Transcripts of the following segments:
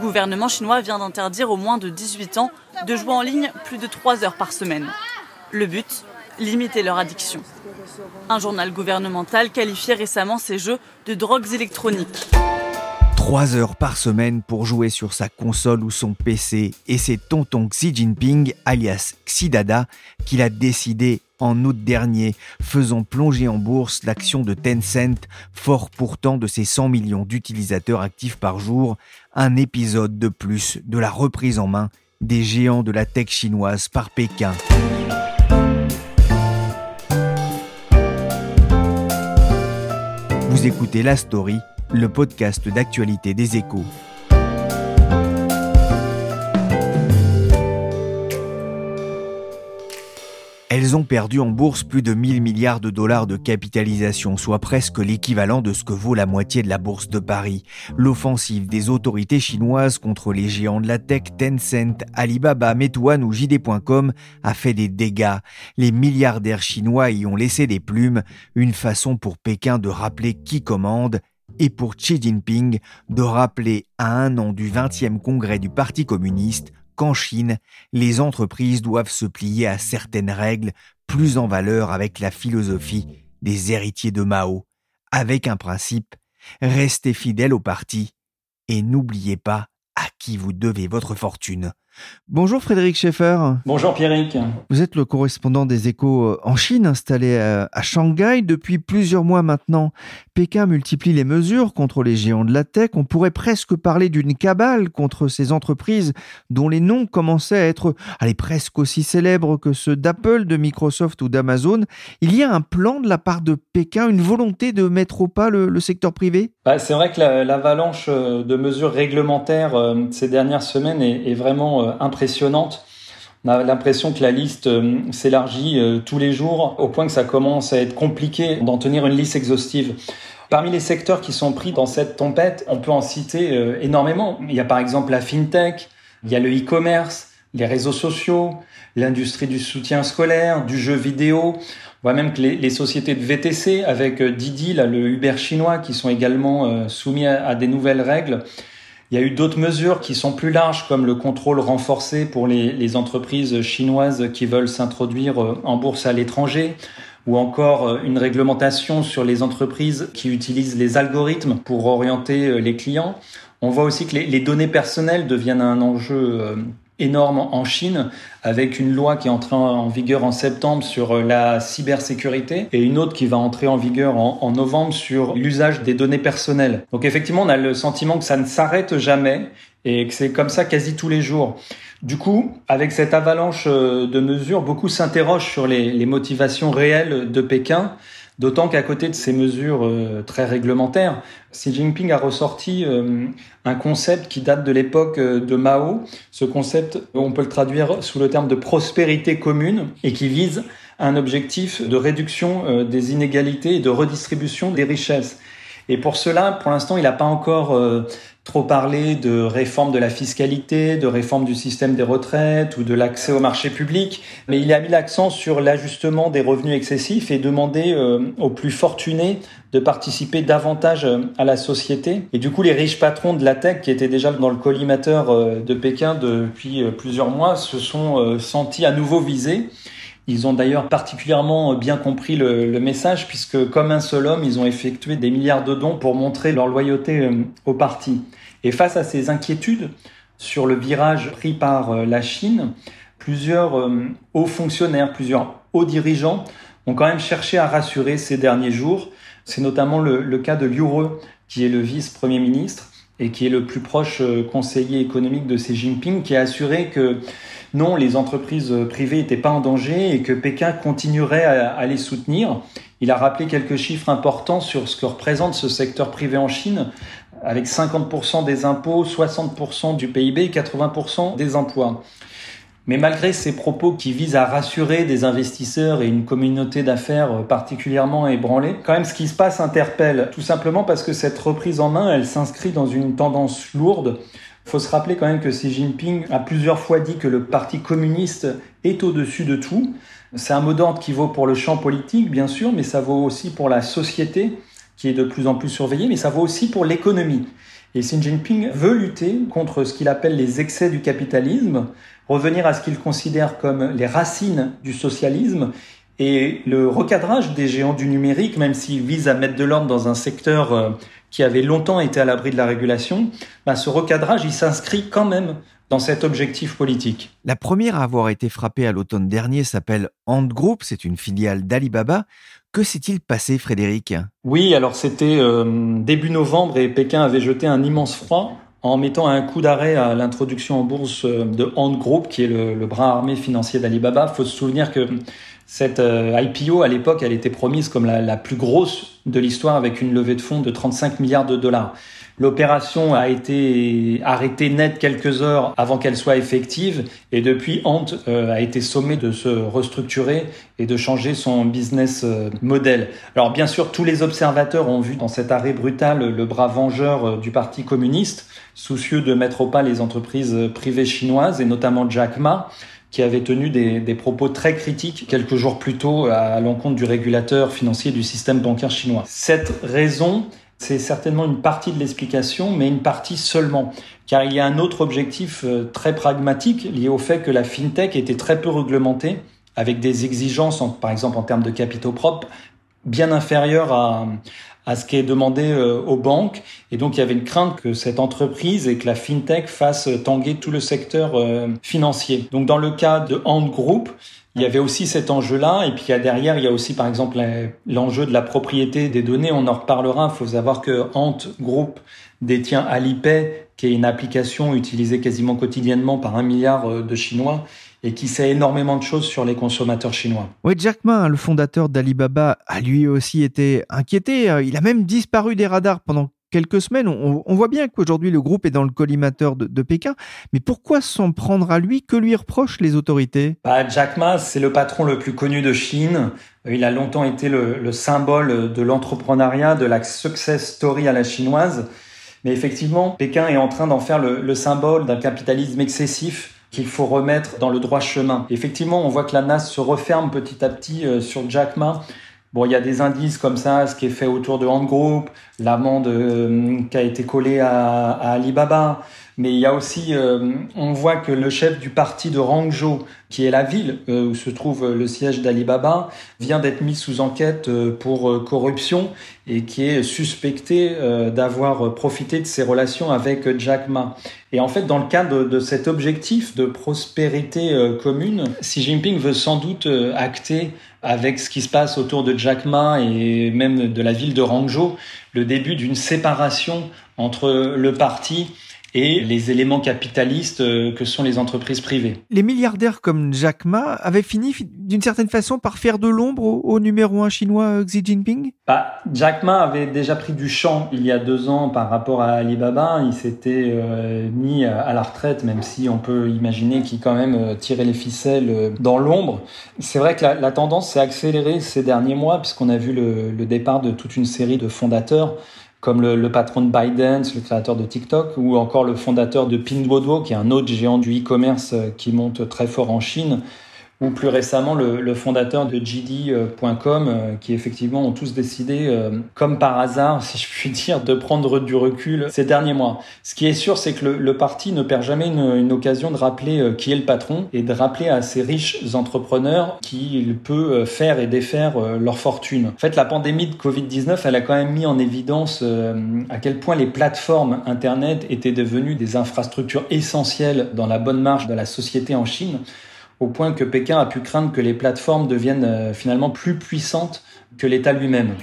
Gouvernement chinois vient d'interdire aux moins de 18 ans de jouer en ligne plus de 3 heures par semaine. Le but Limiter leur addiction. Un journal gouvernemental qualifiait récemment ces jeux de drogues électroniques. 3 heures par semaine pour jouer sur sa console ou son PC, et c'est tonton Xi Jinping, alias Xidada, qui l'a décidé en août dernier, faisant plonger en bourse l'action de Tencent, fort pourtant de ses 100 millions d'utilisateurs actifs par jour, un épisode de plus de la reprise en main des géants de la tech chinoise par Pékin. Vous écoutez La Story, le podcast d'actualité des échos. Elles ont perdu en bourse plus de 1000 milliards de dollars de capitalisation, soit presque l'équivalent de ce que vaut la moitié de la bourse de Paris. L'offensive des autorités chinoises contre les géants de la tech Tencent, Alibaba, Meituan ou JD.com a fait des dégâts. Les milliardaires chinois y ont laissé des plumes, une façon pour Pékin de rappeler qui commande et pour Xi Jinping de rappeler à un an du 20e congrès du Parti communiste qu'en Chine, les entreprises doivent se plier à certaines règles plus en valeur avec la philosophie des héritiers de Mao, avec un principe, restez fidèles au parti et n'oubliez pas à qui vous devez votre fortune. Bonjour Frédéric Schaeffer. Bonjour Pierrick. Vous êtes le correspondant des échos euh, en Chine, installé euh, à Shanghai depuis plusieurs mois maintenant. Pékin multiplie les mesures contre les géants de la tech. On pourrait presque parler d'une cabale contre ces entreprises dont les noms commençaient à être allez, presque aussi célèbres que ceux d'Apple, de Microsoft ou d'Amazon. Il y a un plan de la part de Pékin, une volonté de mettre au pas le, secteur privé? Bah, C'est vrai que l'avalanche euh, de mesures réglementaires ces dernières semaines est vraiment euh, impressionnante. On a l'impression que la liste euh, s'élargit euh, tous les jours au point que ça commence à être compliqué d'en tenir une liste exhaustive. Parmi les secteurs qui sont pris dans cette tempête, on peut en citer énormément. Il y a par exemple la fintech, il y a le e-commerce, les réseaux sociaux, l'industrie du soutien scolaire, du jeu vidéo. On voit même que les, sociétés de VTC avec Didi, là, le Uber chinois, qui sont également soumis à des nouvelles règles. Il y a eu d'autres mesures qui sont plus larges, comme le contrôle renforcé pour les, entreprises chinoises qui veulent s'introduire euh, en bourse à l'étranger, ou encore euh, une réglementation sur les entreprises qui utilisent les algorithmes pour orienter euh, les clients. On voit aussi que les, les données personnelles deviennent un enjeu énorme en Chine, avec une loi qui est entrée en vigueur en septembre sur euh, la cybersécurité et une autre qui va entrer en vigueur en, novembre sur l'usage des données personnelles. Donc effectivement, on a le sentiment que ça ne s'arrête jamais et que c'est comme ça quasi tous les jours. Du coup, avec cette avalanche euh, de mesures, beaucoup s'interrogent sur les, les motivations réelles de Pékin D'autant qu'à côté de ces mesures euh, très réglementaires, Xi Jinping a ressorti euh, un concept qui date de l'époque euh, de Mao. Ce concept, on peut le traduire sous le terme de prospérité commune et qui vise un objectif de réduction des inégalités et de redistribution des richesses. Et pour cela, pour l'instant, il n'a pas encore trop parlé de réforme de la fiscalité, de réforme du système des retraites ou de l'accès au marché public, mais il a mis l'accent sur l'ajustement des revenus excessifs et demandé euh, aux plus fortunés de participer davantage euh, à la société. Et du coup, les riches patrons de la tech, qui étaient déjà dans le collimateur euh, de Pékin depuis plusieurs mois, se sont sentis à nouveau visés. Ils ont d'ailleurs particulièrement bien compris le, le, message puisque comme un seul homme, ils ont effectué des milliards de dons pour montrer leur loyauté au parti. Et face à ces inquiétudes sur le virage pris par euh, la Chine, plusieurs euh, hauts fonctionnaires, plusieurs hauts dirigeants ont quand même cherché à rassurer ces derniers jours. C'est notamment le, cas de Liu He, qui est le vice-premier ministre et qui est le plus proche conseiller économique de Xi Jinping, qui a assuré que non, les entreprises privées n'étaient pas en danger et que Pékin continuerait à, les soutenir. Il a rappelé quelques chiffres importants sur ce que représente ce secteur privé en Chine, avec 50% des impôts, 60% du PIB et 80% des emplois. Mais malgré ces propos qui visent à rassurer des investisseurs et une communauté d'affaires particulièrement ébranlée, quand même ce qui se passe interpelle, tout simplement parce que cette reprise en main, elle s'inscrit dans une tendance lourde il faut se rappeler quand même que Xi Jinping a plusieurs fois dit que le Parti communiste est au-dessus de tout. C'est un mot d'ordre qui vaut pour le champ politique, bien sûr, mais ça vaut aussi pour la société, qui est de plus en plus surveillée, mais ça vaut aussi pour l'économie. Et Xi Jinping veut lutter contre ce qu'il appelle les excès du capitalisme, revenir à ce qu'il considère comme les racines du socialisme et le recadrage des géants du numérique, même s'il vise à mettre de l'ordre dans un secteur euh, qui avait longtemps été à l'abri de la régulation, bah, ce recadrage, il s'inscrit quand même dans cet objectif politique. La première à avoir été frappée à l'automne dernier s'appelle Ant Group, c'est une filiale d'Alibaba. Que s'est-il passé, Frédéric? Oui, alors c'était euh, début novembre et Pékin avait jeté un immense froid en mettant un coup d'arrêt à l'introduction en bourse euh, de Ant Group, qui est le, bras armé financier d'Alibaba. Il faut se souvenir que cette euh, IPO, à l'époque, elle était promise comme la, plus grosse de l'histoire avec une levée de fonds de 35 milliards de dollars. L'opération a été arrêtée net quelques heures avant qu'elle soit effective et depuis Ant euh, a été sommé de se restructurer et de changer son business euh, model. Alors bien sûr, tous les observateurs ont vu dans cet arrêt brutal le bras vengeur du Parti communiste, soucieux de mettre au pas les entreprises privées chinoises et notamment Jack Ma qui avait tenu des, propos très critiques quelques jours plus tôt à l'encontre du régulateur financier du système bancaire chinois. Cette raison, c'est certainement une partie de l'explication, mais une partie seulement, car il y a un autre objectif euh, très pragmatique lié au fait que la fintech était très peu réglementée, avec des exigences, par exemple en termes de capitaux propres, bien inférieures à, à ce qui est demandé euh, aux banques. Et donc, il y avait une crainte que cette entreprise et que la fintech fasse tanguer tout le secteur euh, financier. Donc, dans le cas de Ant Group, il y avait aussi cet enjeu-là. Et puis, derrière, il y a aussi, par exemple, l'enjeu de la propriété des données. On en reparlera. Il faut savoir que Ant Group détient Alipay, qui est une application utilisée quasiment quotidiennement par un milliard euh, de Chinois et qui sait énormément de choses sur les consommateurs chinois. Oui, Jack Ma, le fondateur d'Alibaba, a lui aussi été inquiété. Il a même disparu des radars pendant quelques semaines. On, voit bien qu'aujourd'hui le groupe est dans le collimateur de, Pékin, mais pourquoi s'en prendre à lui? Que lui reprochent les autorités? Bah, Jack Ma, c'est le patron le plus connu de Chine. Il a longtemps été le, symbole de l'entrepreneuriat, de la success story à la chinoise. Mais effectivement, Pékin est en train d'en faire le symbole d'un capitalisme excessif qu'il faut remettre dans le droit chemin. Effectivement, on voit que la NAS se referme petit à petit euh, sur Jack Ma. Bon, il y a des indices comme ça, ce qui est fait autour de Hand Group, l'amende euh, qui a été collée à, à, Alibaba. Mais il y a aussi, euh, on voit que le chef du parti de Rangzhou, qui est la ville où se trouve le siège d'Alibaba, vient d'être mis sous enquête pour corruption et qui est suspecté d'avoir profité de ses relations avec Jack Ma. Et en fait, dans le cadre de cet objectif de prospérité euh, commune, Xi Jinping veut sans doute euh, acter avec ce qui se passe autour de Jack Ma et même de la ville de Rangzhou le début d'une séparation entre le parti et les éléments capitalistes euh, que sont les entreprises privées. Les milliardaires comme Jack Ma avaient fini d'une certaine façon par faire de l'ombre au, numéro un chinois euh, Xi Jinping? Bah, Jack Ma avait déjà pris du champ il y a deux ans par rapport à Alibaba. Il s'était euh, mis à la retraite, même si on peut imaginer qu'il quand même tirait les ficelles dans l'ombre. C'est vrai que la, tendance s'est accélérée ces derniers mois puisqu'on a vu le, le départ de toute une série de fondateurs comme le, patron de Biden, le créateur de TikTok, ou encore le fondateur de Pinduoduo, qui est un autre géant du e-commerce euh, qui monte très fort en Chine ou plus récemment le, fondateur de JD.com, euh, qui effectivement ont tous décidé, euh, comme par hasard, si je puis dire, de prendre du recul ces derniers mois. Ce qui est sûr, c'est que le, parti ne perd jamais une, occasion de rappeler euh, qui est le patron et de rappeler à ces riches entrepreneurs qu'il peut faire et défaire leur fortune. En fait, la pandémie de Covid-19, elle a quand même mis en évidence à quel point les plateformes Internet étaient devenues des infrastructures essentielles dans la bonne marche de la société en Chine au point que Pékin a pu craindre que les plateformes deviennent euh, finalement plus puissantes que l'État lui-même.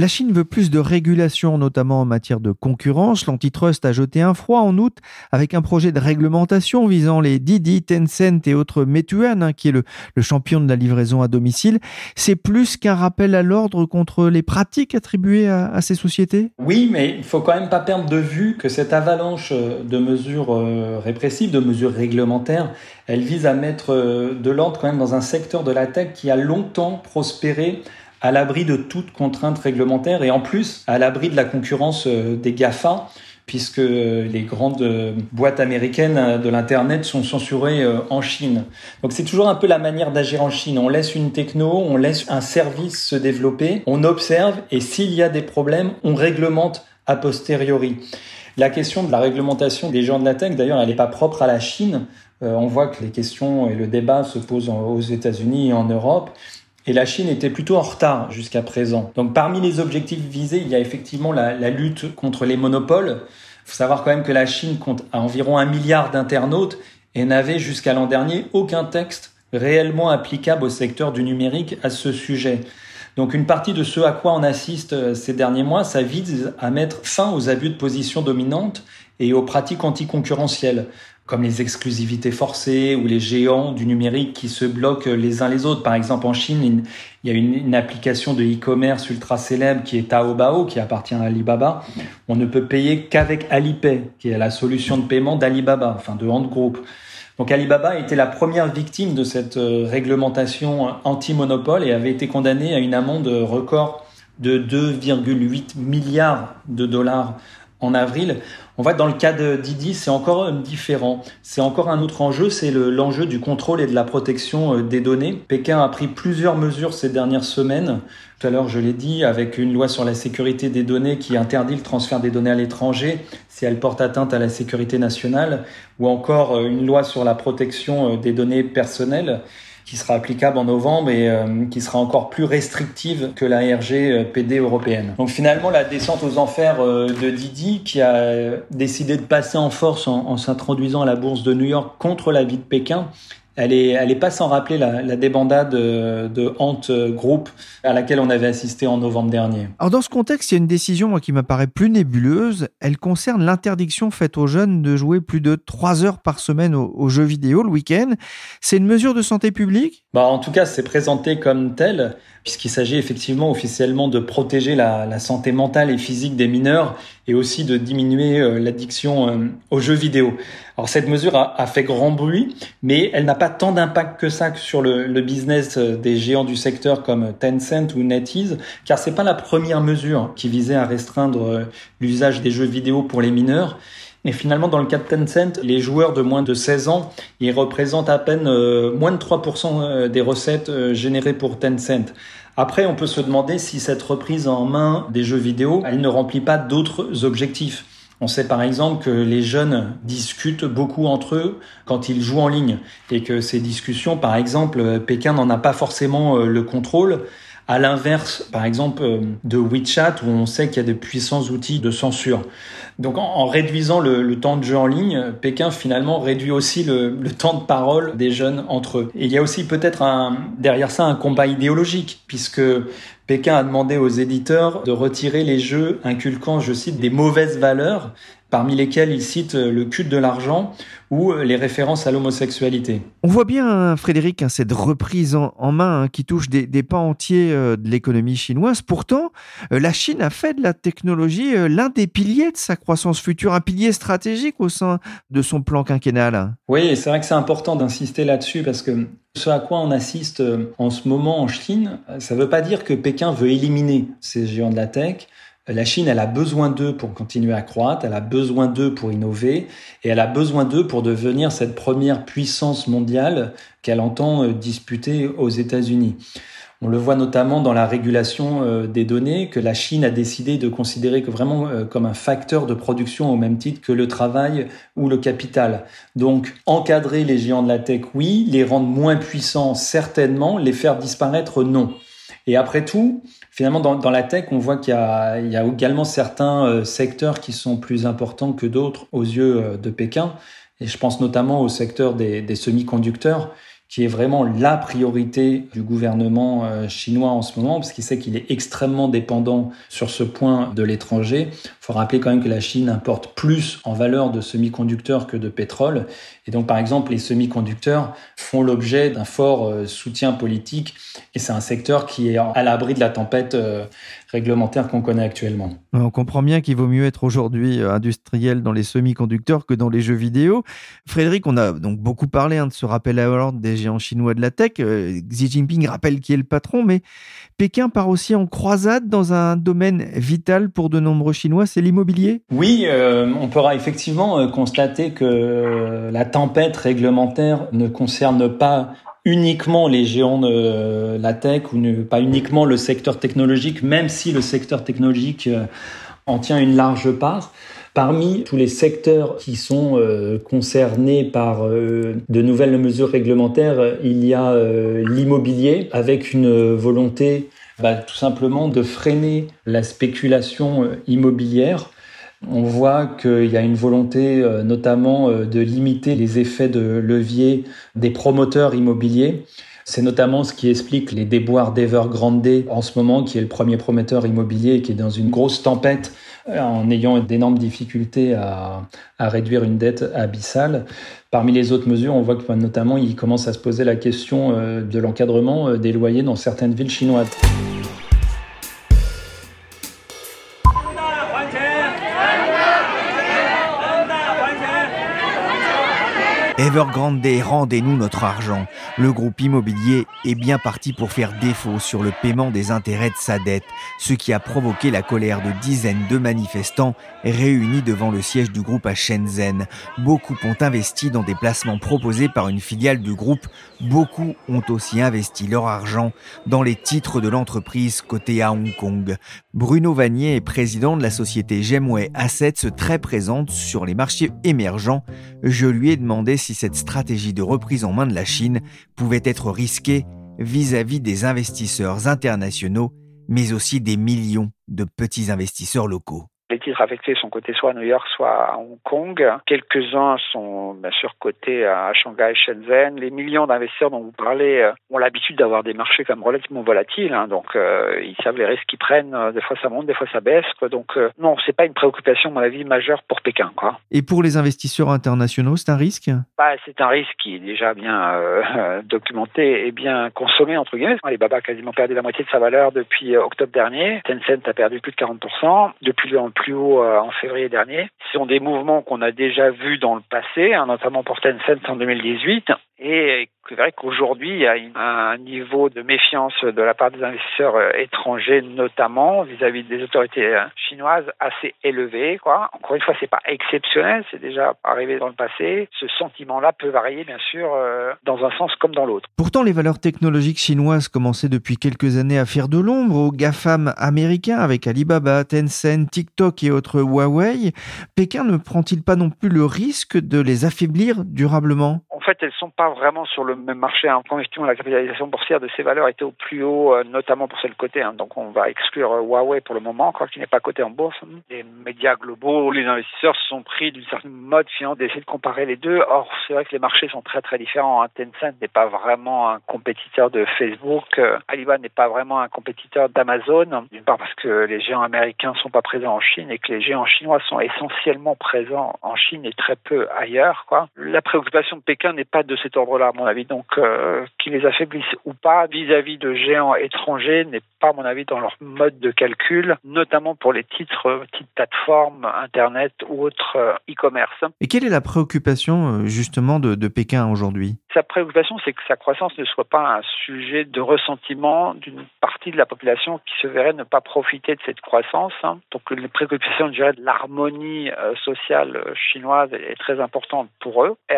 La Chine veut plus de régulation, notamment en matière de concurrence. L'antitrust a jeté un froid en août avec un projet de réglementation visant les Didi, Tencent et autres Meituan, hein, qui est le, champion de la livraison à domicile. C'est plus qu'un rappel à l'ordre contre les pratiques attribuées à, ces sociétés? Oui, mais il faut quand même pas perdre de vue que cette avalanche de mesures euh, répressives, de mesures réglementaires, elle vise à mettre euh, de l'ordre quand même dans un secteur de la tech qui a longtemps prospéré à l'abri de toute contrainte réglementaire et en plus à l'abri de la concurrence euh, des GAFA puisque les grandes boîtes américaines de l'Internet sont censurées euh, en Chine. Donc c'est toujours un peu la manière d'agir en Chine. On laisse une techno, on laisse un service se développer, on observe et s'il y a des problèmes, on réglemente a posteriori. La question de la réglementation des gens de la tech, d'ailleurs, elle n'est pas propre à la Chine. Euh, on voit que les questions et le débat se posent aux États-Unis et en Europe. Et la Chine était plutôt en retard jusqu'à présent. Donc parmi les objectifs visés, il y a effectivement la, lutte contre les monopoles. Il faut savoir quand même que la Chine compte à environ un milliard d'internautes et n'avait jusqu'à l'an dernier aucun texte réellement applicable au secteur du numérique à ce sujet. Donc une partie de ce à quoi on assiste euh, ces derniers mois, ça vise à mettre fin aux abus de position dominante et aux pratiques anticoncurrentielles comme les exclusivités forcées ou les géants du numérique qui se bloquent les uns les autres. Par exemple, en Chine, il y a une, application de e-commerce ultra célèbre qui est Taobao, qui appartient à Alibaba. On ne peut payer qu'avec Alipay, qui est la solution de paiement d'Alibaba, enfin de Ant Group. Donc Alibaba était la première victime de cette euh, réglementation anti-monopole et avait été condamné à une amende record de 2,8 milliards de dollars en avril. On voit que dans le cas de Didi, c'est encore différent. C'est encore un autre enjeu, c'est l'enjeu du contrôle et de la protection euh, des données. Pékin a pris plusieurs mesures ces dernières semaines. Tout à l'heure, je l'ai dit, avec une loi sur la sécurité des données qui interdit le transfert des données à l'étranger si elle porte atteinte à la sécurité nationale, ou encore euh, une loi sur la protection euh, des données personnelles qui sera applicable en novembre et euh, qui sera encore plus restrictive que la RGPD européenne. Donc finalement, la descente aux enfers euh, de Didi, qui a décidé de passer en force en, en s'introduisant à la bourse de New York contre l'avis de Pékin, elle est, elle est pas sans rappeler la, la débandade de, de Ant Group à laquelle on avait assisté en novembre dernier. Alors dans ce contexte, il y a une décision qui m'apparaît plus nébuleuse. Elle concerne l'interdiction faite aux jeunes de jouer plus de 3 heures par semaine aux, jeux vidéo le week-end. C'est une mesure de santé publique? Bah, En tout cas, c'est présenté comme tel puisqu'il s'agit effectivement officiellement de protéger la, la, santé mentale et physique des mineurs et aussi de diminuer euh, l'addiction euh, aux jeux vidéo. Alors cette mesure a, fait grand bruit, mais elle n'a pas tant d'impact que ça sur le, business euh, des géants du secteur comme Tencent ou NetEase, car c'est pas la première mesure qui visait à restreindre l'usage des jeux vidéo pour les mineurs. Et finalement, dans le cas de Tencent, les joueurs de moins de 16 ans, ils représentent à peine moins de 3% euh, des recettes générées pour Tencent. Après, on peut se demander si cette reprise en main des jeux vidéo, elle ne remplit pas d'autres objectifs. On sait par exemple que les jeunes discutent beaucoup entre eux quand ils jouent en ligne et que ces discussions, par exemple, Pékin n'en a pas forcément le contrôle. À l'inverse, par exemple, de WeChat, où on sait qu'il y a de puissants outils de censure. Donc en, réduisant le, temps de jeu en ligne, Pékin finalement réduit aussi le, temps de parole des jeunes entre eux. Et il y a aussi peut-être derrière ça un combat idéologique, puisque Pékin a demandé aux éditeurs de retirer les jeux inculquant, je cite, des mauvaises valeurs parmi lesquels il cite euh, le culte de l'argent ou euh, les références à l'homosexualité. On voit bien, Frédéric, hein, cette reprise en, main hein, qui touche des, pans entiers euh, de l'économie chinoise. Pourtant, la Chine a fait de la technologie l'un des piliers de sa croissance future, un pilier stratégique au sein de son plan quinquennal. Oui, c'est vrai que c'est important d'insister là-dessus parce que ce à quoi on assiste en ce moment en Chine, ça ne veut pas dire que Pékin veut éliminer ces géants de la tech. La Chine, elle a besoin d'eux pour continuer à croître, elle a besoin d'eux pour innover, et elle a besoin d'eux pour devenir cette première puissance mondiale qu'elle entend euh, disputer aux États-Unis. On le voit notamment dans la régulation euh, des données que la Chine a décidé de considérer que vraiment euh, comme un facteur de production au même titre que le travail ou le capital. Donc encadrer les géants de la tech, oui, les rendre moins puissants, certainement, les faire disparaître, non. Et après tout, finalement, dans, la tech, on voit qu'il y, a également certains euh, secteurs qui sont plus importants que d'autres aux yeux euh, de Pékin. Et je pense notamment au secteur des, semi-conducteurs qui est vraiment la priorité du gouvernement euh, chinois en ce moment, parce qu'il sait qu'il est extrêmement dépendant sur ce point de l'étranger. Faut rappeler quand même que la Chine importe plus en valeur de semi-conducteurs que de pétrole. Et donc, par exemple, les semi-conducteurs font l'objet d'un fort euh, soutien politique, et c'est un secteur qui est à l'abri de la tempête euh, réglementaire qu'on connaît actuellement. On comprend bien qu'il vaut mieux être aujourd'hui industriel dans les semi-conducteurs que dans les jeux vidéo. Frédéric, on a donc beaucoup parlé hein, de ce rappel à l'ordre des géants chinois de la tech. Euh, Xi Jinping rappelle qui est le patron, mais Pékin part aussi en croisade dans un domaine vital pour de nombreux Chinois, c'est l'immobilier? Oui, euh, on pourra effectivement euh, constater que la tempête réglementaire ne concerne pas uniquement les géants de la tech ou pas uniquement le secteur technologique, même si le secteur technologique en tient une large part. Parmi tous les secteurs qui sont euh, concernés par euh, de nouvelles mesures réglementaires, il y a euh, l'immobilier avec une volonté bah, tout simplement de freiner la spéculation immobilière. On voit qu'il y a une volonté notamment de limiter les effets de levier des promoteurs immobiliers. C'est notamment ce qui explique les déboires d'Evergrande en ce moment, qui est le premier prometteur immobilier et qui est dans une grosse tempête en ayant d'énormes difficultés à, réduire une dette abyssale. Parmi les autres mesures, on voit que notamment il commence à se poser la question euh, de l'encadrement euh, des loyers dans certaines villes chinoises. Evergrande, rendez-nous notre argent. Le groupe immobilier est bien parti pour faire défaut sur le paiement des intérêts de sa dette, ce qui a provoqué la colère de dizaines de manifestants réunis devant le siège du groupe à Shenzhen. Beaucoup ont investi dans des placements proposés par une filiale du groupe. Beaucoup ont aussi investi leur argent dans les titres de l'entreprise cotée à Hong Kong. Bruno Vanier est président de la société Gemway Assets très présente sur les marchés émergents. Je lui ai demandé si cette stratégie de reprise en main de la Chine pouvait être risquée vis-à-vis des investisseurs internationaux, mais aussi des millions de petits investisseurs locaux. Les titres affectés sont cotés soit à New York, soit à Hong Kong. Quelques-uns sont bien sûr cotés à Shanghai, Shenzhen. Les millions d'investisseurs dont vous parlez euh, ont l'habitude d'avoir des marchés comme relativement volatiles, hein. donc euh, ils savent les risques qu'ils prennent. Euh, des fois ça monte, des fois ça baisse. Donc non, c'est pas une préoccupation, à mon avis, majeure pour Pékin. Quoi. Et pour les investisseurs internationaux, c'est un risque? Bah, C'est un risque qui est déjà bien documenté et bien consommé entre guillemets. Alibaba a quasiment perdu la moitié de sa valeur depuis octobre dernier. Tencent a perdu plus de 40%. Depuis le plus haut euh, en février dernier. Ce sont des mouvements qu'on a déjà vus dans le passé, hein, notamment pour Tencent en 2018. Et c'est vrai qu'aujourd'hui, il y a un niveau de méfiance de la part des investisseurs euh, étrangers, notamment vis-à-vis des autorités euh, chinoises, assez élevé. Encore une fois, c'est pas exceptionnel, c'est déjà arrivé dans le passé. Ce sentiment-là peut varier, bien sûr, dans un sens comme dans l'autre. Pourtant, les valeurs technologiques chinoises commençaient depuis quelques années à faire de l'ombre aux GAFAM américains avec Alibaba, Tencent, TikTok et autres Huawei. Pékin ne prend-il pas non plus le risque de les affaiblir durablement? En fait, elles sont pas vraiment sur le même marché. En question, la capitalisation boursière de ces valeurs était au plus haut, euh, notamment pour celle cotée. Hein. Donc, on va exclure euh, Huawei pour le moment, quoi, qui n'est pas coté en bourse. Les médias globaux, les investisseurs se sont pris d'une certaine mode finalement d'essayer de comparer les deux. Or, c'est vrai que les marchés sont très très différents. Hein. Tencent n'est pas vraiment un compétiteur de Facebook. Euh, Alibaba n'est pas vraiment un compétiteur d'Amazon. D'une part parce que les géants américains sont pas présents en Chine et que les géants chinois sont essentiellement présents en Chine et très peu ailleurs. Quoi. La préoccupation de Pékin n'est pas de cet ordre-là, à mon avis. Donc, euh, qu'ils les affaiblissent ou pas vis-à-vis de géants étrangers n'est pas, à mon avis, dans leur mode de calcul, notamment pour les titres, petites plateformes, Internet ou autres euh, e-commerce. Et quelle est la préoccupation, euh, justement, de, de Pékin aujourd'hui? Sa préoccupation, c'est que sa croissance ne soit pas un sujet de ressentiment d'une partie de la population qui se verrait ne pas profiter de cette croissance. Hein. Donc, les préoccupations, je dirais, de l'harmonie sociale chinoise est très importante pour eux. Et,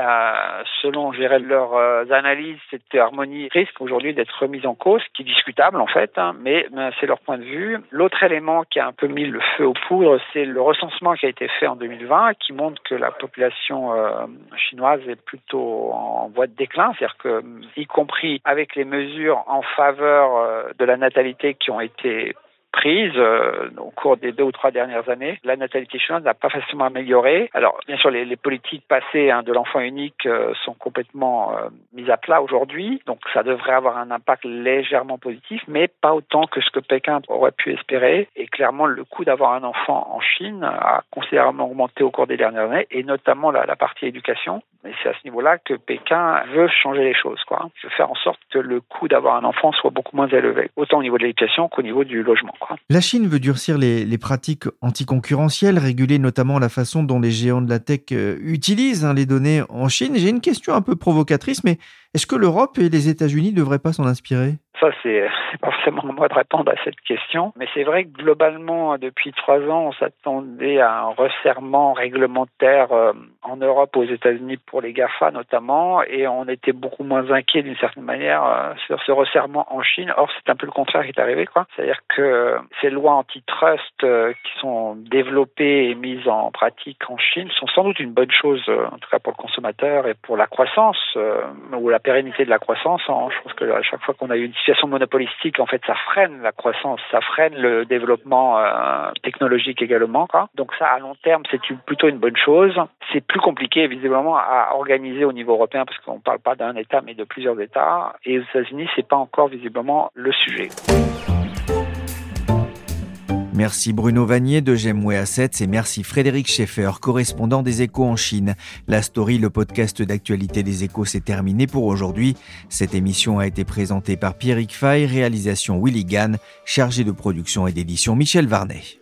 selon, leurs analyses, cette harmonie risque aujourd'hui d'être remise en cause, qui est discutable en fait, hein, mais ben, c'est leur point de vue. L'autre élément qui a un peu mis le feu aux poudres, c'est le recensement qui a été fait en 2020, qui montre que la population euh, chinoise est plutôt en voie de déclin, c'est-à-dire que, y compris avec les mesures en faveur euh, de la natalité qui ont été crise euh, au cours des deux ou trois dernières années. La natalité chinoise n'a pas facilement amélioré. Alors, bien sûr, les, les politiques passées hein, de l'enfant unique euh, sont complètement euh, mises à plat aujourd'hui. Donc, ça devrait avoir un impact légèrement positif, mais pas autant que ce que Pékin aurait pu espérer. Et clairement, le coût d'avoir un enfant en Chine a considérablement augmenté au cours des dernières années, et notamment la, la partie éducation. Et c'est à ce niveau-là que Pékin veut changer les choses, quoi. Il veut faire en sorte que le coût d'avoir un enfant soit beaucoup moins élevé, autant au niveau de l'éducation qu'au niveau du logement, La Chine veut durcir les, les pratiques anticoncurrentielles, réguler notamment la façon dont les géants de la tech euh, utilisent hein, les données en Chine. J'ai une question un peu provocatrice, mais est-ce que l'Europe et les États-Unis ne devraient pas s'en inspirer? Ça, c'est pas forcément moi de répondre à cette question. Mais c'est vrai que globalement, depuis trois ans, on s'attendait à un resserrement réglementaire euh, en Europe, aux États-Unis pour les GAFA notamment, et on était beaucoup moins inquiet d'une certaine manière euh, sur ce resserrement en Chine. Or, c'est un peu le contraire qui est arrivé, quoi. C'est-à-dire que ces lois antitrust euh, qui sont développées et mises en pratique en Chine sont sans doute une bonne chose, en tout cas pour le consommateur et pour la croissance ou la pérennité de la croissance. Hein. Je pense que chaque fois qu'on a eu une situation monopolistique, en fait, ça freine la croissance, ça freine le développement euh, technologique également. Donc ça, à long terme, c'est plutôt une bonne chose. C'est plus compliqué, visiblement, à organiser au niveau européen parce qu'on ne parle pas d'un État, mais de plusieurs États. Et aux États-Unis, c'est pas encore visiblement le sujet. Merci Bruno Vanier de Gemway Assets et merci Frédéric Schaeffer, correspondant des échos en Chine. La story, le podcast d'actualité des échos, s'est terminé pour aujourd'hui. Cette émission a été présentée par Pierrick Fay, réalisation Willy Gann, chargé de production et d'édition Michel Varnet.